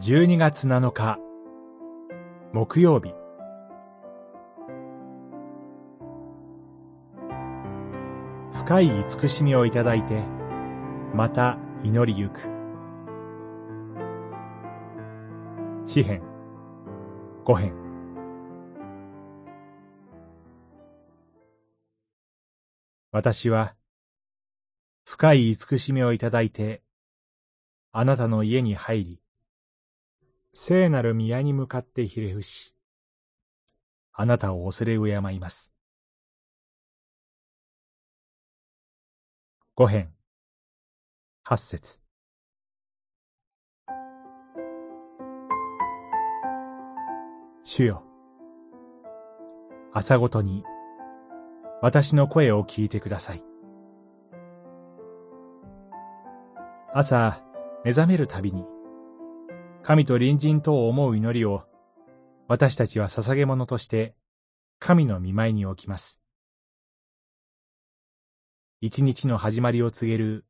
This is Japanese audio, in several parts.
12月7日。木曜日。深い慈しみをいただいてまた祈りゆく。詩編五編。私は深い慈しみをいただいてあなたの家に入り聖なる宮に向かってひれ伏し、あなたを恐れ敬います。五編、八節。主よ、朝ごとに私の声を聞いてください。朝、目覚めるたびに、神と隣人とを思う祈りを、私たちは捧げ物として、神の見舞いに置きます。一日の始まりを告げる、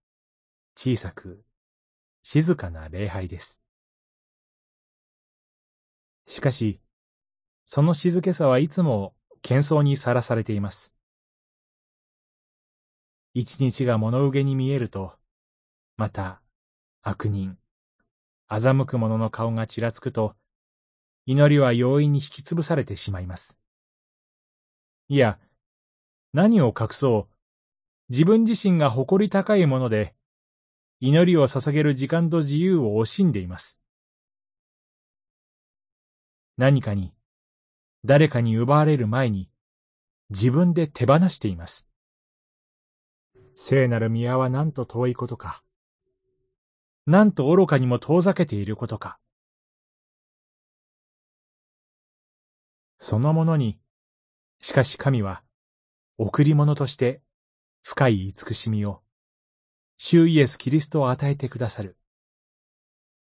小さく、静かな礼拝です。しかし、その静けさはいつも喧騒にさらされています。一日が物憂げに見えると、また、悪人、欺く者の顔がちらつくと、祈りは容易に引きつぶされてしまいます。いや、何を隠そう、自分自身が誇り高いもので、祈りを捧げる時間と自由を惜しんでいます。何かに、誰かに奪われる前に、自分で手放しています。聖なる宮はなんと遠いことか。なんと愚かにも遠ざけていることか。そのものに、しかし神は、贈り物として深い慈しみを、主イエス・キリストを与えてくださる。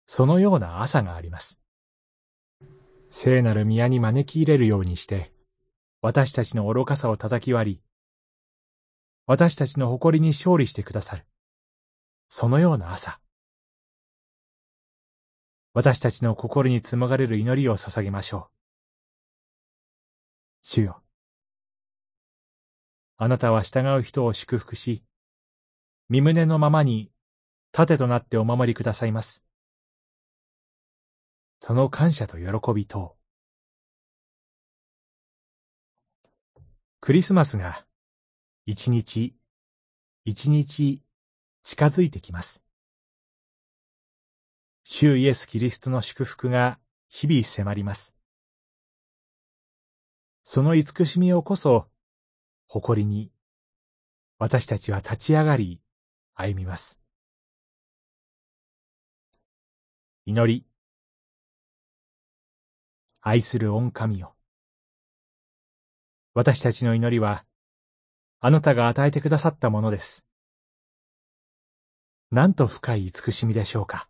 そのような朝があります。聖なる宮に招き入れるようにして、私たちの愚かさを叩き割り、私たちの誇りに勝利してくださる。そのような朝。私たちの心に紡がれる祈りを捧げましょう。主よ。あなたは従う人を祝福し、身胸のままに盾となってお守りくださいます。その感謝と喜びと、クリスマスが一日一日近づいてきます。主イエス・キリストの祝福が日々迫ります。その慈しみをこそ、誇りに、私たちは立ち上がり、歩みます。祈り。愛する御神よ。私たちの祈りは、あなたが与えてくださったものです。なんと深い慈しみでしょうか。